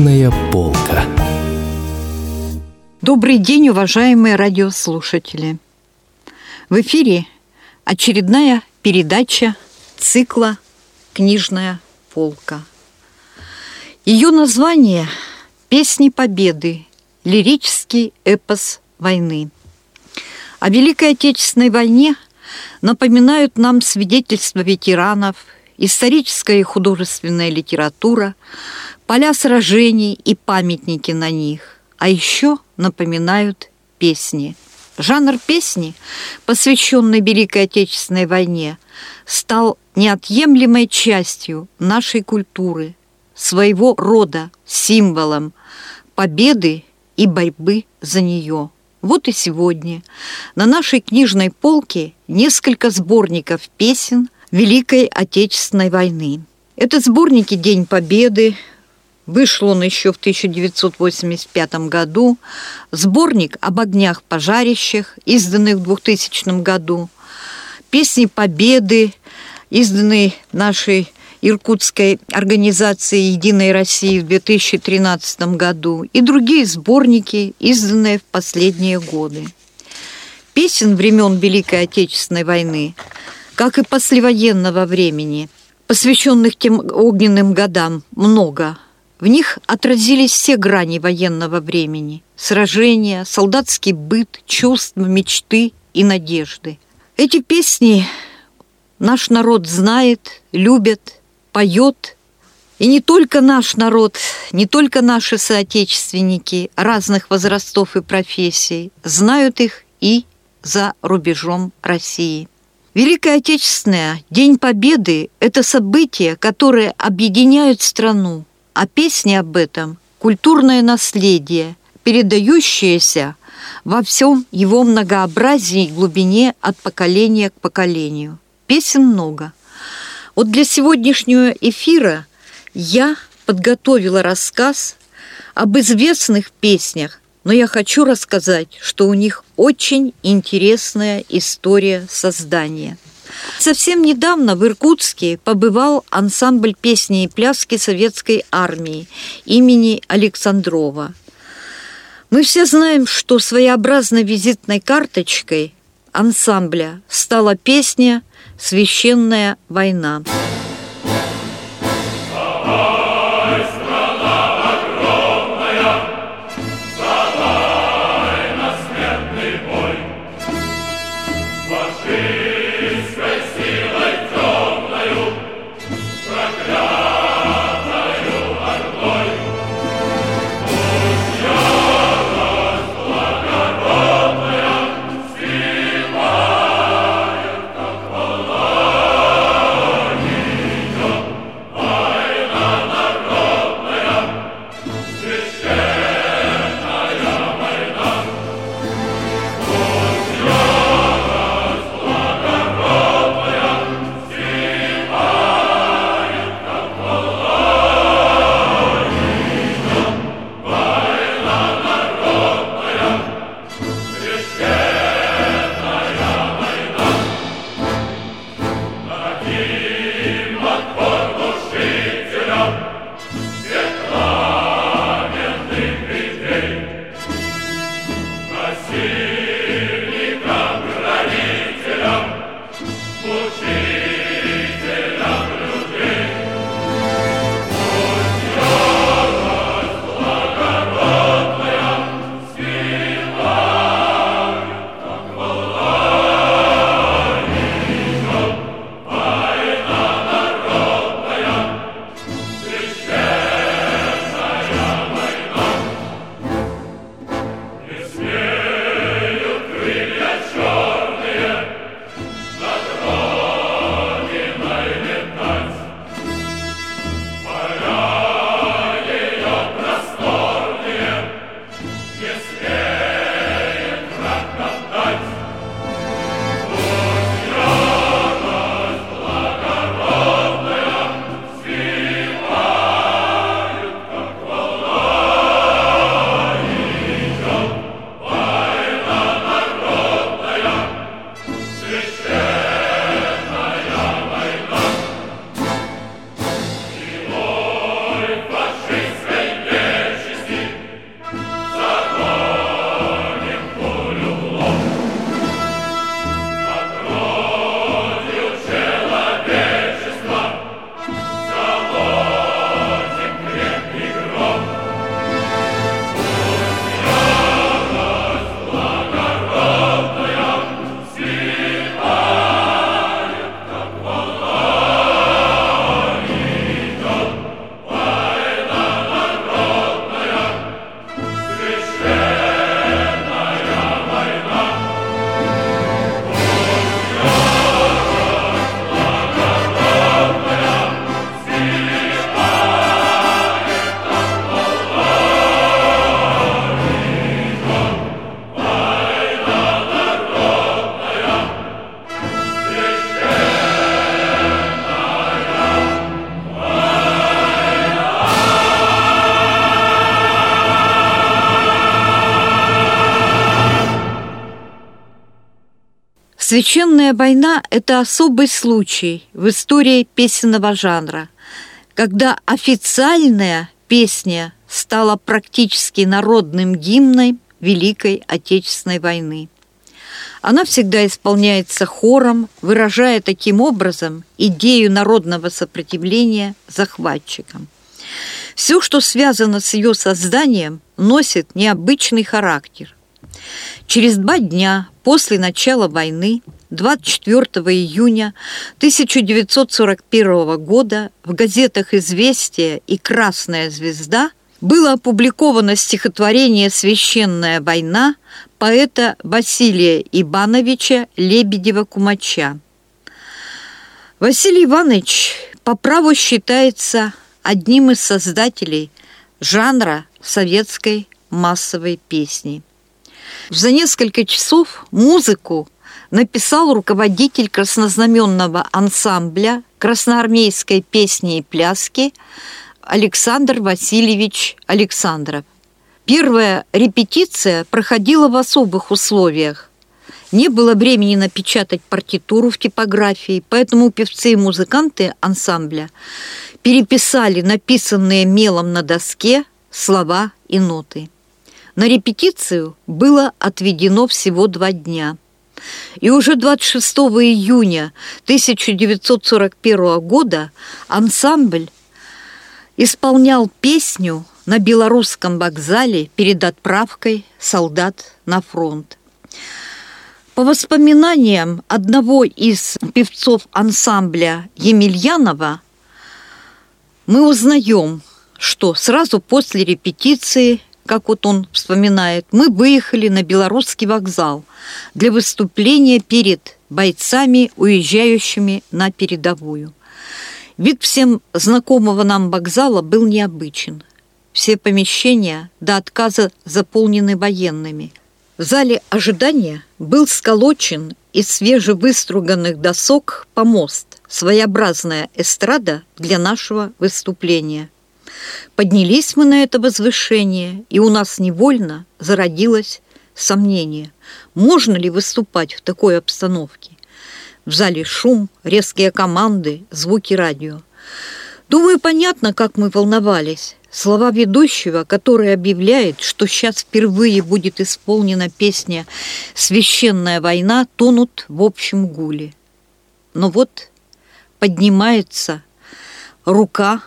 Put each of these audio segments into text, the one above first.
Книжная полка. Добрый день, уважаемые радиослушатели. В эфире очередная передача цикла «Книжная полка». Ее название «Песни Победы. Лирический эпос войны». О Великой Отечественной войне напоминают нам свидетельства ветеранов, историческая и художественная литература, поля сражений и памятники на них, а еще напоминают песни. Жанр песни, посвященный Великой Отечественной войне, стал неотъемлемой частью нашей культуры, своего рода символом победы и борьбы за нее. Вот и сегодня на нашей книжной полке несколько сборников песен Великой Отечественной войны. Это сборники «День Победы», Вышел он еще в 1985 году. Сборник об огнях пожарищах, изданный в 2000 году. Песни Победы, изданный нашей Иркутской организации «Единой России» в 2013 году и другие сборники, изданные в последние годы. Песен времен Великой Отечественной войны, как и послевоенного времени, посвященных тем огненным годам, много – в них отразились все грани военного времени – сражения, солдатский быт, чувства, мечты и надежды. Эти песни наш народ знает, любит, поет. И не только наш народ, не только наши соотечественники разных возрастов и профессий знают их и за рубежом России. Великая Отечественная, День Победы – это событие, которое объединяет страну, а песни об этом – культурное наследие, передающееся во всем его многообразии и глубине от поколения к поколению. Песен много. Вот для сегодняшнего эфира я подготовила рассказ об известных песнях, но я хочу рассказать, что у них очень интересная история создания – Совсем недавно в Иркутске побывал ансамбль песни и пляски советской армии имени Александрова. Мы все знаем, что своеобразной визитной карточкой ансамбля стала песня «Священная война». Священная война – это особый случай в истории песенного жанра, когда официальная песня стала практически народным гимном Великой Отечественной войны. Она всегда исполняется хором, выражая таким образом идею народного сопротивления захватчикам. Все, что связано с ее созданием, носит необычный характер. Через два дня после начала войны, 24 июня 1941 года, в газетах «Известия» и «Красная звезда» было опубликовано стихотворение «Священная война» поэта Василия Ивановича Лебедева-Кумача. Василий Иванович по праву считается одним из создателей жанра советской массовой песни. За несколько часов музыку написал руководитель краснознаменного ансамбля красноармейской песни и пляски Александр Васильевич Александров. Первая репетиция проходила в особых условиях. Не было времени напечатать партитуру в типографии, поэтому певцы и музыканты ансамбля переписали написанные мелом на доске слова и ноты. На репетицию было отведено всего два дня. И уже 26 июня 1941 года ансамбль исполнял песню на белорусском вокзале перед отправкой солдат на фронт. По воспоминаниям одного из певцов ансамбля Емельянова, мы узнаем, что сразу после репетиции, как вот он вспоминает, мы выехали на белорусский вокзал для выступления перед бойцами, уезжающими на передовую. Вид всем знакомого нам вокзала был необычен. Все помещения до отказа заполнены военными. В зале ожидания был сколочен из свежевыструганных досок помост, своеобразная эстрада для нашего выступления. Поднялись мы на это возвышение, и у нас невольно зародилось сомнение, можно ли выступать в такой обстановке. В зале шум, резкие команды, звуки радио. Думаю, понятно, как мы волновались. Слова ведущего, который объявляет, что сейчас впервые будет исполнена песня «Священная война», тонут в общем гуле. Но вот поднимается рука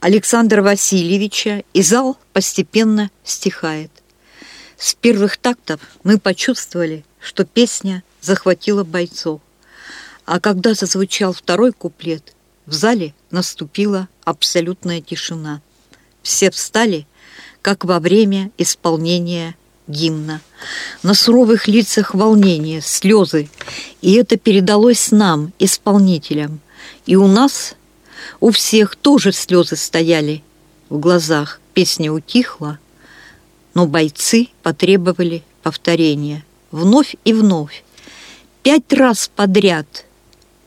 Александра Васильевича, и зал постепенно стихает. С первых тактов мы почувствовали, что песня захватила бойцов. А когда зазвучал второй куплет, в зале наступила абсолютная тишина. Все встали, как во время исполнения гимна. На суровых лицах волнение, слезы, и это передалось нам, исполнителям. И у нас, у всех тоже слезы стояли в глазах. Песня утихла, но бойцы потребовали повторения. Вновь и вновь, пять раз подряд –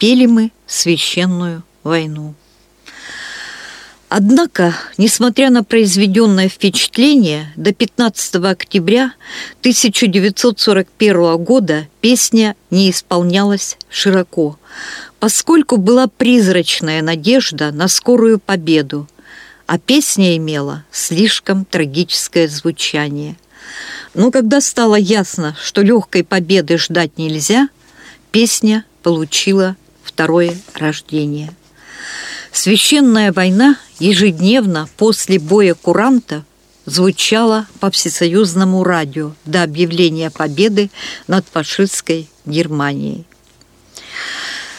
пели мы священную войну. Однако, несмотря на произведенное впечатление, до 15 октября 1941 года песня не исполнялась широко, поскольку была призрачная надежда на скорую победу, а песня имела слишком трагическое звучание. Но когда стало ясно, что легкой победы ждать нельзя, песня получила второе рождение. Священная война ежедневно после боя куранта звучала по всесоюзному радио до объявления победы над фашистской Германией.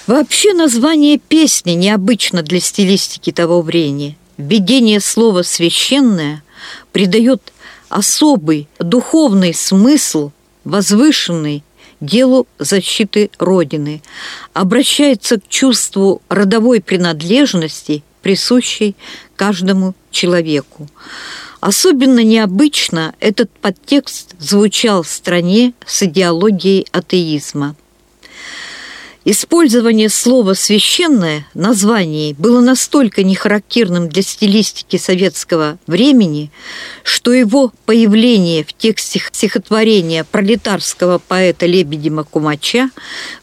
Вообще название песни необычно для стилистики того времени. Введение слова «священное» придает особый духовный смысл, возвышенный делу защиты Родины, обращается к чувству родовой принадлежности, присущей каждому человеку. Особенно необычно этот подтекст звучал в стране с идеологией атеизма. Использование слова «священное» название было настолько нехарактерным для стилистики советского времени, что его появление в тексте стихотворения пролетарского поэта Лебедева Кумача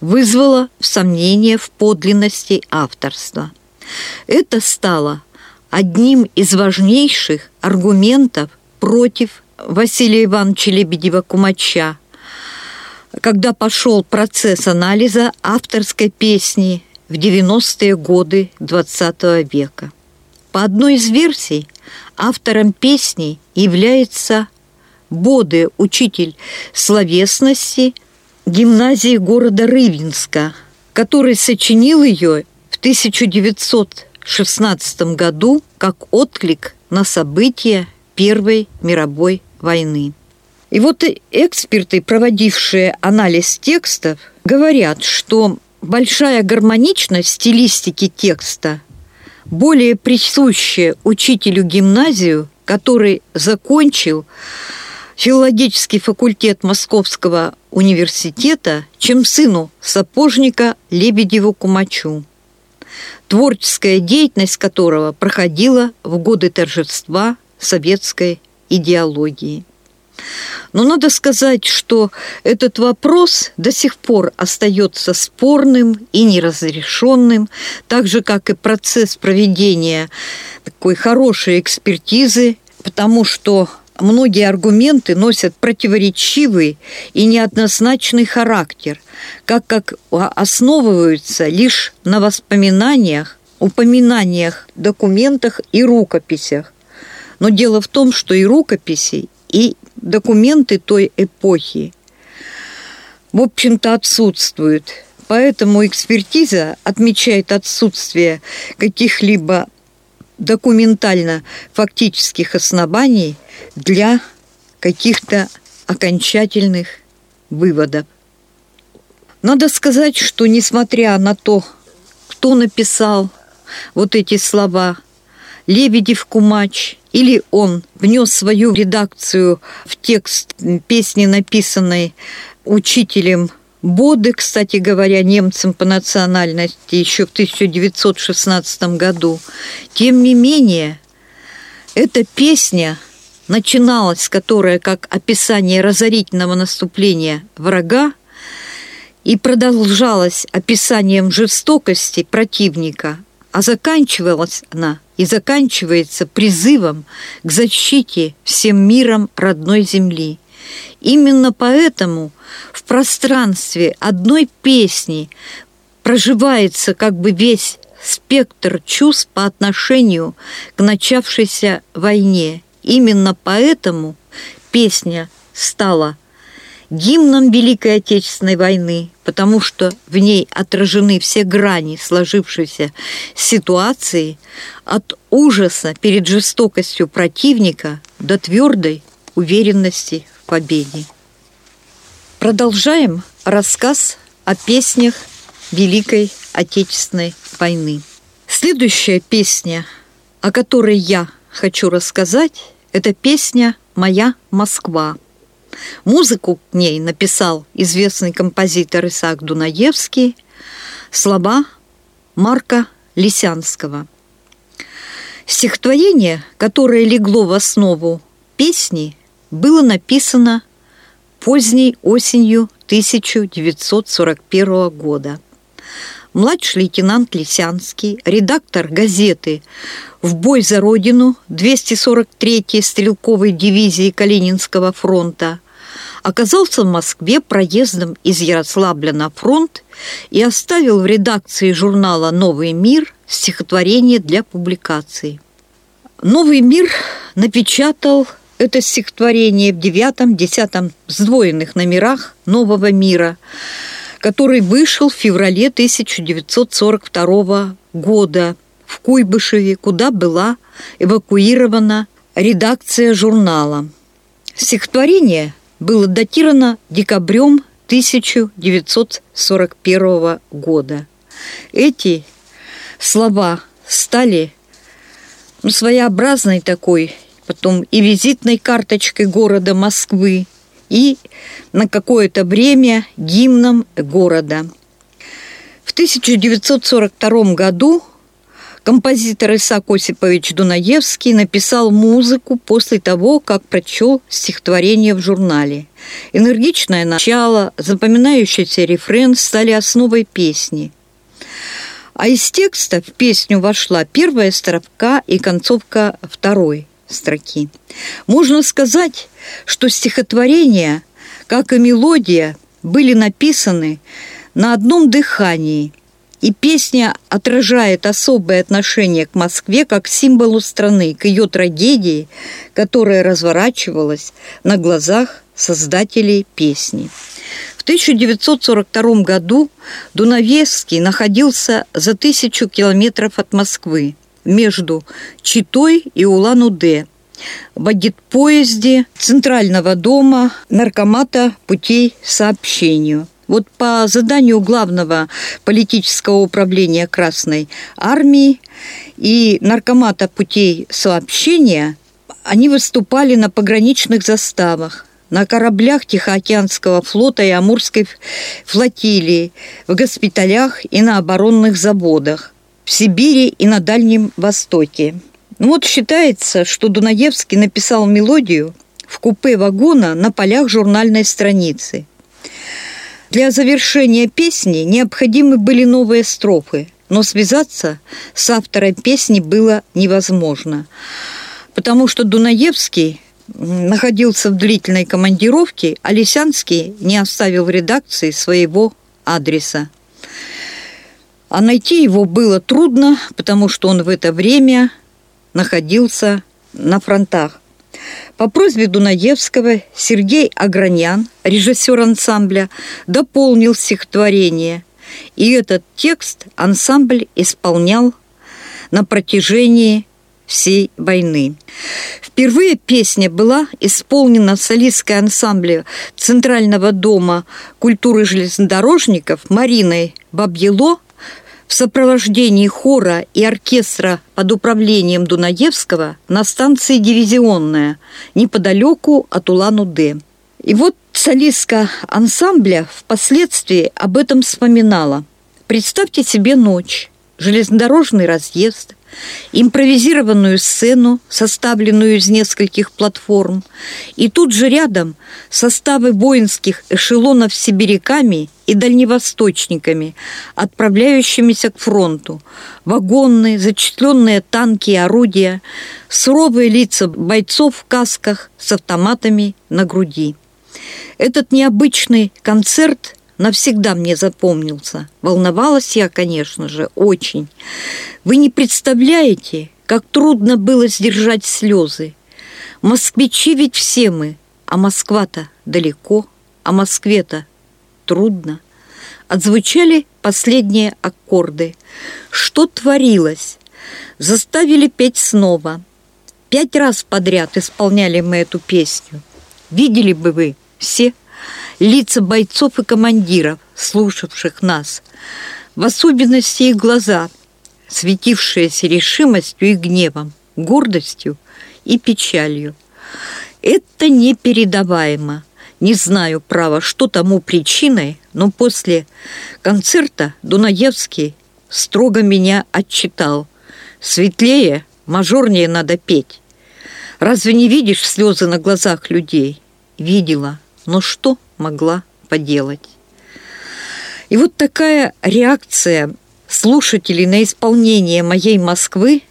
вызвало сомнение в подлинности авторства. Это стало одним из важнейших аргументов против Василия Ивановича Лебедева-Кумача, когда пошел процесс анализа авторской песни в 90-е годы XX века. По одной из версий, автором песни является Боды, учитель словесности гимназии города Рыбинска, который сочинил ее в 1916 году как отклик на события Первой мировой войны. И вот эксперты, проводившие анализ текстов, говорят, что большая гармоничность стилистики текста более присущая учителю гимназию, который закончил филологический факультет Московского университета, чем сыну сапожника Лебедеву Кумачу, творческая деятельность которого проходила в годы торжества советской идеологии. Но надо сказать, что этот вопрос до сих пор остается спорным и неразрешенным, так же, как и процесс проведения такой хорошей экспертизы, потому что многие аргументы носят противоречивый и неоднозначный характер, как как основываются лишь на воспоминаниях, упоминаниях, документах и рукописях. Но дело в том, что и рукописи, и документы той эпохи, в общем-то, отсутствуют. Поэтому экспертиза отмечает отсутствие каких-либо документально-фактических оснований для каких-то окончательных выводов. Надо сказать, что несмотря на то, кто написал вот эти слова Лебедев Кумач или он внес свою редакцию в текст песни, написанной учителем Боды, кстати говоря, немцем по национальности еще в 1916 году. Тем не менее, эта песня начиналась, которая как описание разорительного наступления врага, и продолжалась описанием жестокости противника, а заканчивалась она и заканчивается призывом к защите всем миром родной земли. Именно поэтому в пространстве одной песни проживается как бы весь спектр чувств по отношению к начавшейся войне. Именно поэтому песня стала гимном Великой Отечественной войны, потому что в ней отражены все грани сложившейся ситуации от ужаса перед жестокостью противника до твердой уверенности в победе. Продолжаем рассказ о песнях Великой Отечественной войны. Следующая песня, о которой я хочу рассказать, это песня «Моя Москва». Музыку к ней написал известный композитор Исаак Дунаевский, слова Марка Лисянского. Стихотворение, которое легло в основу песни, было написано поздней осенью 1941 года. Младший лейтенант Лисянский, редактор газеты «В бой за Родину» 243-й стрелковой дивизии Калининского фронта, оказался в Москве проездом из Ярославля на фронт и оставил в редакции журнала «Новый мир» стихотворение для публикации. «Новый мир» напечатал это стихотворение в девятом-десятом сдвоенных номерах «Нового мира», который вышел в феврале 1942 года в Куйбышеве, куда была эвакуирована редакция журнала. Стихотворение было датировано декабрем 1941 года. Эти слова стали ну, своеобразной такой, потом и визитной карточкой города Москвы, и на какое-то время гимном города. 1942 году композитор Исаак Осипович Дунаевский написал музыку после того, как прочел стихотворение в журнале. Энергичное начало, запоминающийся рефрен стали основой песни. А из текста в песню вошла первая строка и концовка второй строки. Можно сказать, что стихотворение, как и мелодия, были написаны на одном дыхании, и песня отражает особое отношение к Москве как символу страны, к ее трагедии, которая разворачивалась на глазах создателей песни. В 1942 году Дунаевский находился за тысячу километров от Москвы между Читой и Улан-Удэ в поезде Центрального дома наркомата путей сообщению. Вот по заданию главного политического управления Красной Армии и наркомата путей сообщения они выступали на пограничных заставах, на кораблях Тихоокеанского флота и Амурской флотилии, в госпиталях и на оборонных заводах, в Сибири и на Дальнем Востоке. Ну вот считается, что Дунаевский написал мелодию в купе вагона на полях журнальной страницы. Для завершения песни необходимы были новые строфы, но связаться с автором песни было невозможно, потому что Дунаевский находился в длительной командировке, а Лисянский не оставил в редакции своего адреса. А найти его было трудно, потому что он в это время находился на фронтах. По просьбе Дунаевского Сергей Агранян, режиссер ансамбля, дополнил стихотворение, и этот текст ансамбль исполнял на протяжении всей войны. Впервые песня была исполнена в солистской ансамбле Центрального дома культуры железнодорожников Мариной Бабьело в сопровождении хора и оркестра под управлением Дунаевского на станции «Дивизионная» неподалеку от Улан-Удэ. И вот солистка ансамбля впоследствии об этом вспоминала. Представьте себе ночь, железнодорожный разъезд, импровизированную сцену, составленную из нескольких платформ, и тут же рядом составы воинских эшелонов с сибиряками и дальневосточниками, отправляющимися к фронту, вагонные, зачисленные танки и орудия, суровые лица бойцов в касках с автоматами на груди. Этот необычный концерт – навсегда мне запомнился. Волновалась я, конечно же, очень. Вы не представляете, как трудно было сдержать слезы. Москвичи ведь все мы, а Москва-то далеко, а Москве-то трудно. Отзвучали последние аккорды. Что творилось? Заставили петь снова. Пять раз подряд исполняли мы эту песню. Видели бы вы все лица бойцов и командиров, слушавших нас, в особенности их глаза, светившиеся решимостью и гневом, гордостью и печалью. Это непередаваемо. Не знаю, право, что тому причиной, но после концерта Дунаевский строго меня отчитал. Светлее, мажорнее надо петь. Разве не видишь слезы на глазах людей? Видела. Но что могла поделать? И вот такая реакция слушателей на исполнение моей Москвы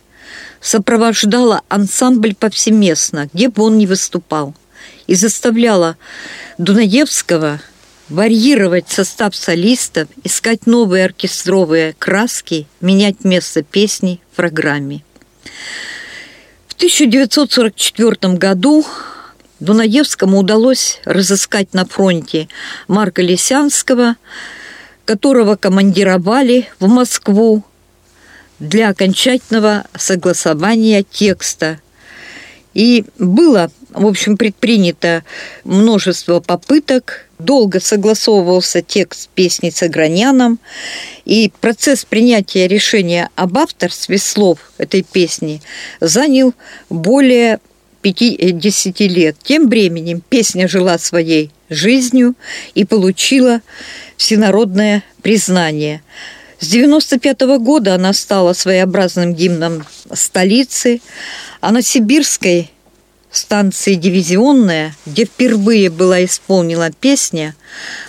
сопровождала ансамбль повсеместно, где бы он ни выступал, и заставляла Дунаевского варьировать состав солистов, искать новые оркестровые краски, менять место песни в программе. В 1944 году Дунаевскому удалось разыскать на фронте Марка Лисянского, которого командировали в Москву для окончательного согласования текста. И было, в общем, предпринято множество попыток. Долго согласовывался текст песни с Аграняном, и процесс принятия решения об авторстве слов этой песни занял более 50 лет. Тем временем песня жила своей жизнью и получила всенародное признание. С 95 -го года она стала своеобразным гимном столицы, а на Сибирской станции «Дивизионная», где впервые была исполнена песня,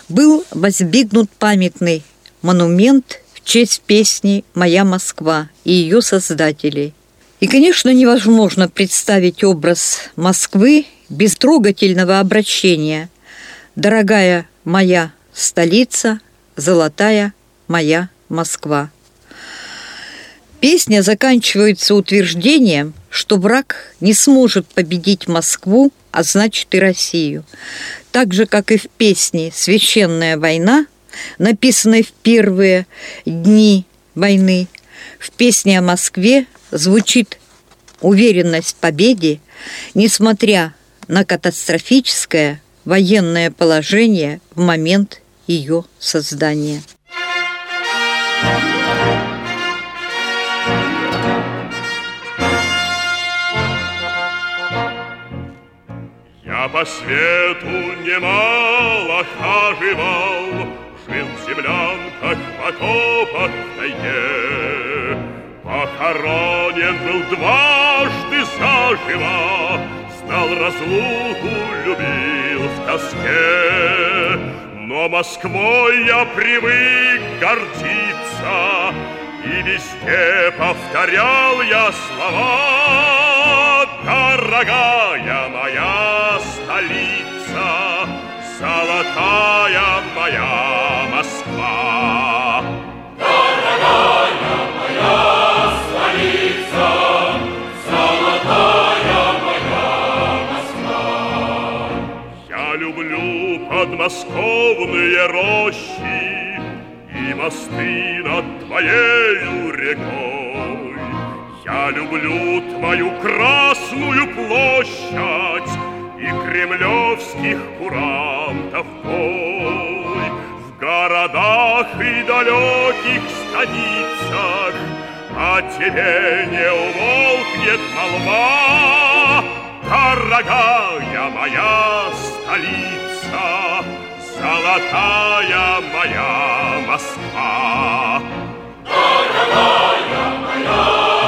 был воздвигнут памятный монумент в честь песни «Моя Москва» и ее создателей. И, конечно, невозможно представить образ Москвы без трогательного обращения «Дорогая моя столица, золотая моя Москва». Песня заканчивается утверждением, что враг не сможет победить Москву, а значит и Россию. Так же, как и в песне «Священная война», написанной в первые дни войны, в песне о Москве звучит уверенность в победе, несмотря на катастрофическое военное положение в момент ее создания. Я по свету немало хаживал, Жил в землянках, в окопах, в тайге. Похоронен был дважды заживо, Знал разлуку, любил в тоске. Но Москвой я привык гордиться, И везде повторял я слова. Дорогая моя столица, Золотая моя подмосковные рощи И мосты над твоею рекой. Я люблю твою Красную площадь И кремлевских курантов бой. В городах и далеких станицах О тебе не умолкнет молва. Дорогая моя столица, Золотая моя Москва. Дорогая моя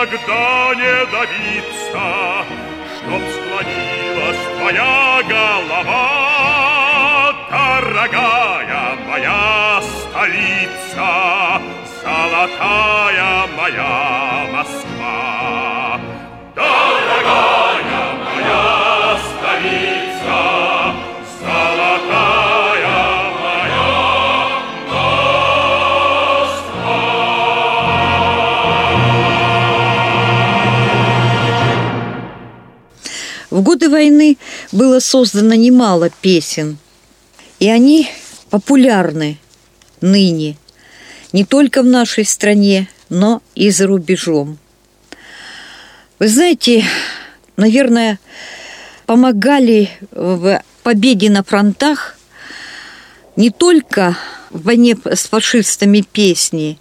никогда не добиться, Чтоб склонилась твоя голова, Дорогая моя столица, Золотая моя Москва. В годы войны было создано немало песен, и они популярны ныне не только в нашей стране, но и за рубежом. Вы знаете, наверное, помогали в победе на фронтах не только в войне с фашистами песни,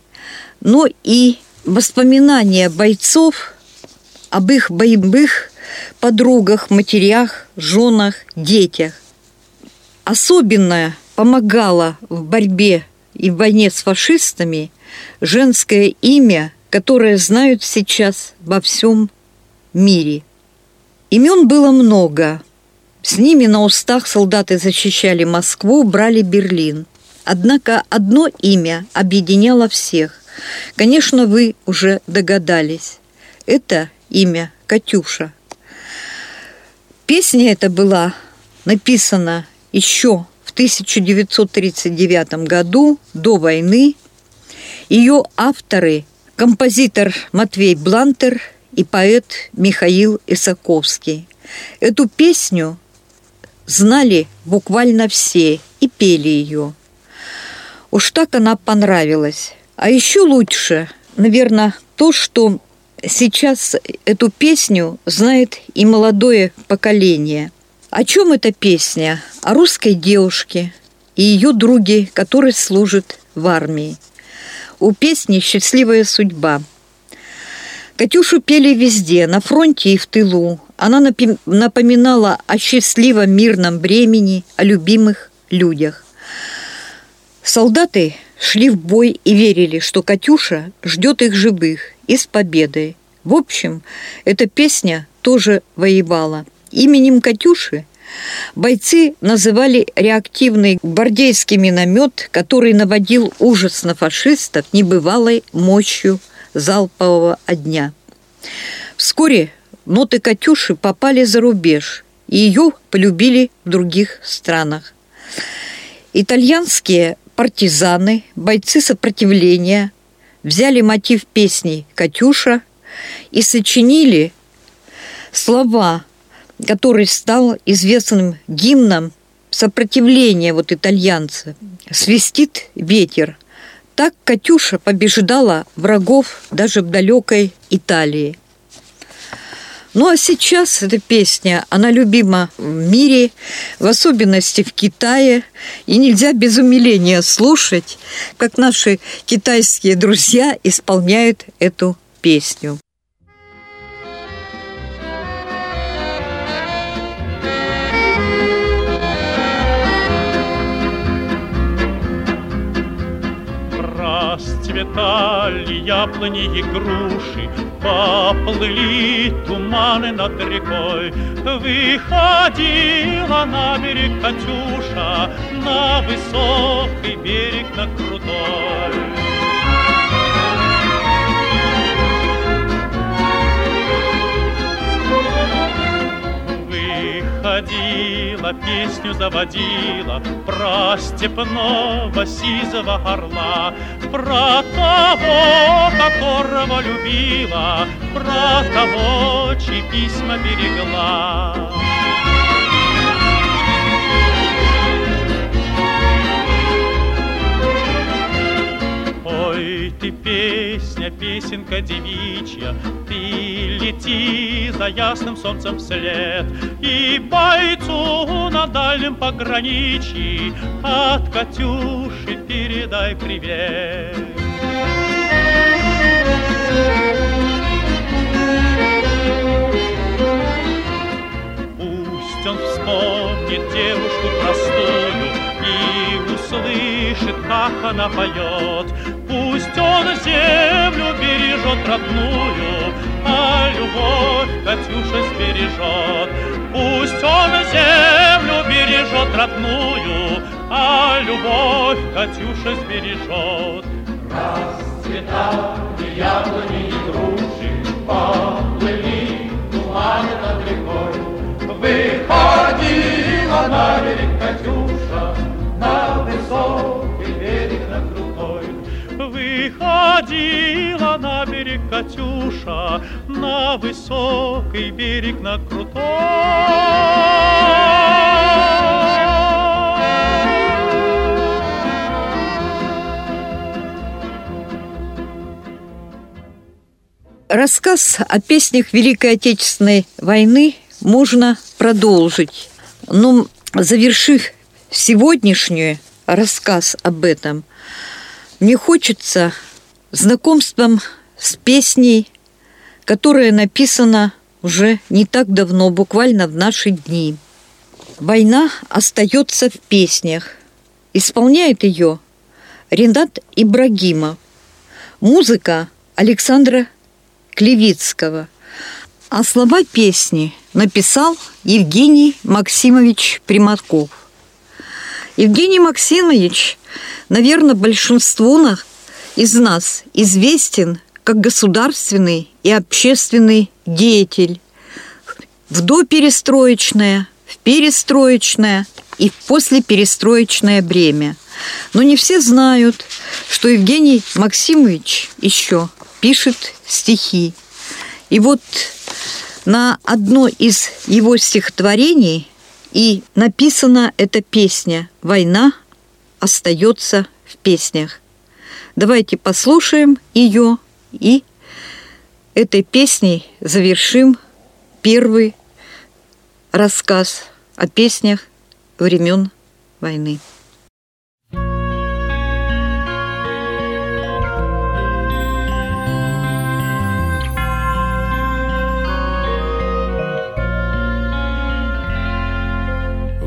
но и воспоминания бойцов об их боевых подругах, матерях, женах, детях. Особенно помогало в борьбе и в войне с фашистами женское имя, которое знают сейчас во всем мире. Имен было много. С ними на устах солдаты защищали Москву, брали Берлин. Однако одно имя объединяло всех. Конечно, вы уже догадались. Это имя Катюша. Песня эта была написана еще в 1939 году, до войны. Ее авторы – композитор Матвей Блантер и поэт Михаил Исаковский. Эту песню знали буквально все и пели ее. Уж так она понравилась. А еще лучше, наверное, то, что сейчас эту песню знает и молодое поколение. О чем эта песня? О русской девушке и ее друге, который служит в армии. У песни «Счастливая судьба». Катюшу пели везде, на фронте и в тылу. Она напоминала о счастливом мирном времени, о любимых людях. Солдаты шли в бой и верили, что Катюша ждет их живых и с победой. В общем, эта песня тоже воевала. Именем Катюши бойцы называли реактивный гвардейский миномет, который наводил ужас на фашистов небывалой мощью залпового огня. Вскоре ноты «Катюши» попали за рубеж, и ее полюбили в других странах. Итальянские партизаны, бойцы сопротивления взяли мотив песни «Катюша» и сочинили слова, который стал известным гимном сопротивления вот итальянца. «Свистит ветер». Так Катюша побеждала врагов даже в далекой Италии. Ну а сейчас эта песня, она любима в мире, в особенности в Китае, и нельзя без умиления слушать, как наши китайские друзья исполняют эту песню. Расцветали яблони и груши, Поплыли туманы над рекой. Выходила на берег Катюша, На высокий берег, на крутой. Ходила, песню заводила Про степного сизого орла, Про того, которого любила, Про того, чьи письма берегла. Ой, ты песня, песенка девичья, Ты лети за ясным солнцем вслед, И бойцу на дальнем пограничье От Катюши передай привет. Пусть он вспомнит девушку простую И услышит, как она поет, Пусть он землю бережет родную, А любовь Катюша сбережет. Пусть он землю бережет родную, А любовь Катюша сбережет. Расцветали яблони и груши, Поплыли туманы над рекой. Выходила на берег Катюша, На высокий Выходила на берег Катюша, на высокий берег, на крутой. Рассказ о песнях Великой Отечественной войны можно продолжить. Но завершив сегодняшний рассказ об этом, мне хочется знакомством с песней, которая написана уже не так давно, буквально в наши дни. Война остается в песнях. Исполняет ее Ренат Ибрагимов. Музыка Александра Клевицкого. А слова песни написал Евгений Максимович Примаков. Евгений Максимович наверное, большинству из нас известен как государственный и общественный деятель в доперестроечное, в перестроечное и в послеперестроечное время. Но не все знают, что Евгений Максимович еще пишет стихи. И вот на одно из его стихотворений И написана эта песня «Война остается в песнях». Давайте послушаем ее и этой песней завершим первый рассказ о песнях времен войны.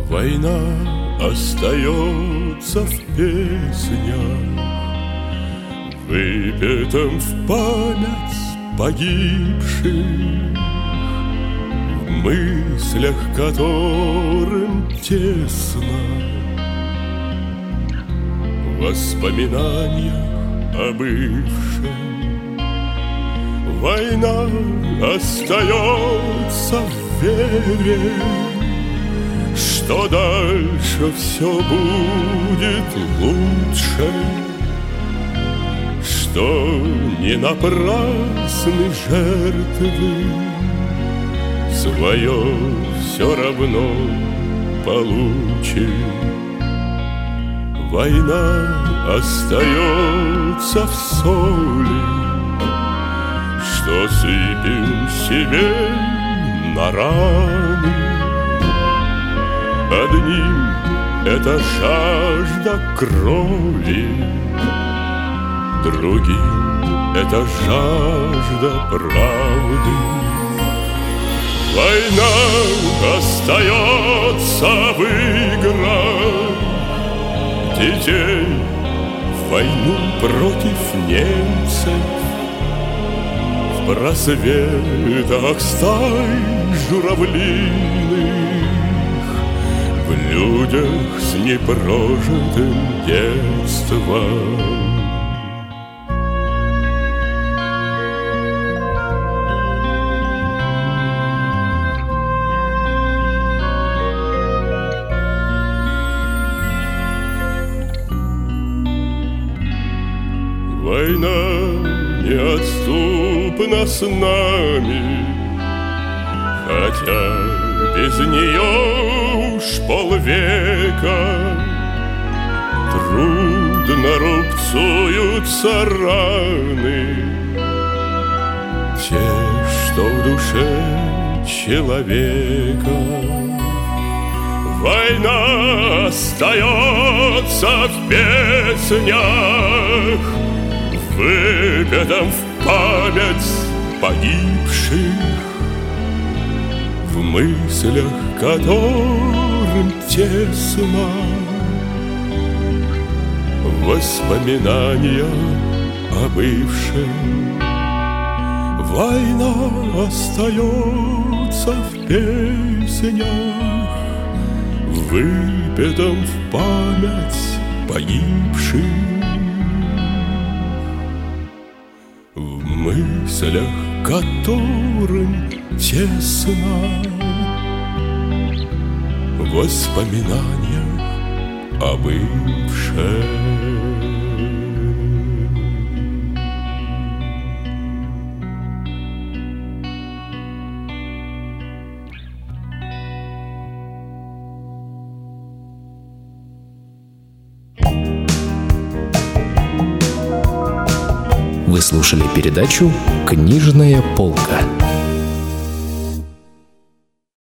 Война остается в песнях, Выпитым в память погибших, В мыслях которым тесно, Воспоминания о бывшем. Война остается в вере, что дальше все будет лучше, что не напрасны жертвы, свое все равно получим. Война остается в соли, что сыпем себе на раны. Одним это жажда крови, Другим это жажда правды. Война остается в играх. Детей В войну против немцев. В просветах стай журавлиных. В людях с непрожитым детством Война неотступна с нами, Хотя без нее уж полвека Трудно рубцуются раны. Те, что в душе человека. Война остается в песнях Выпятом в память погибших. В мыслях которым тесно Воспоминания о бывшем. Война остается в песнях. Выпятом в память погибших мыслях которым тесно Воспоминания о бывшем. Слушали передачу «Книжная полка».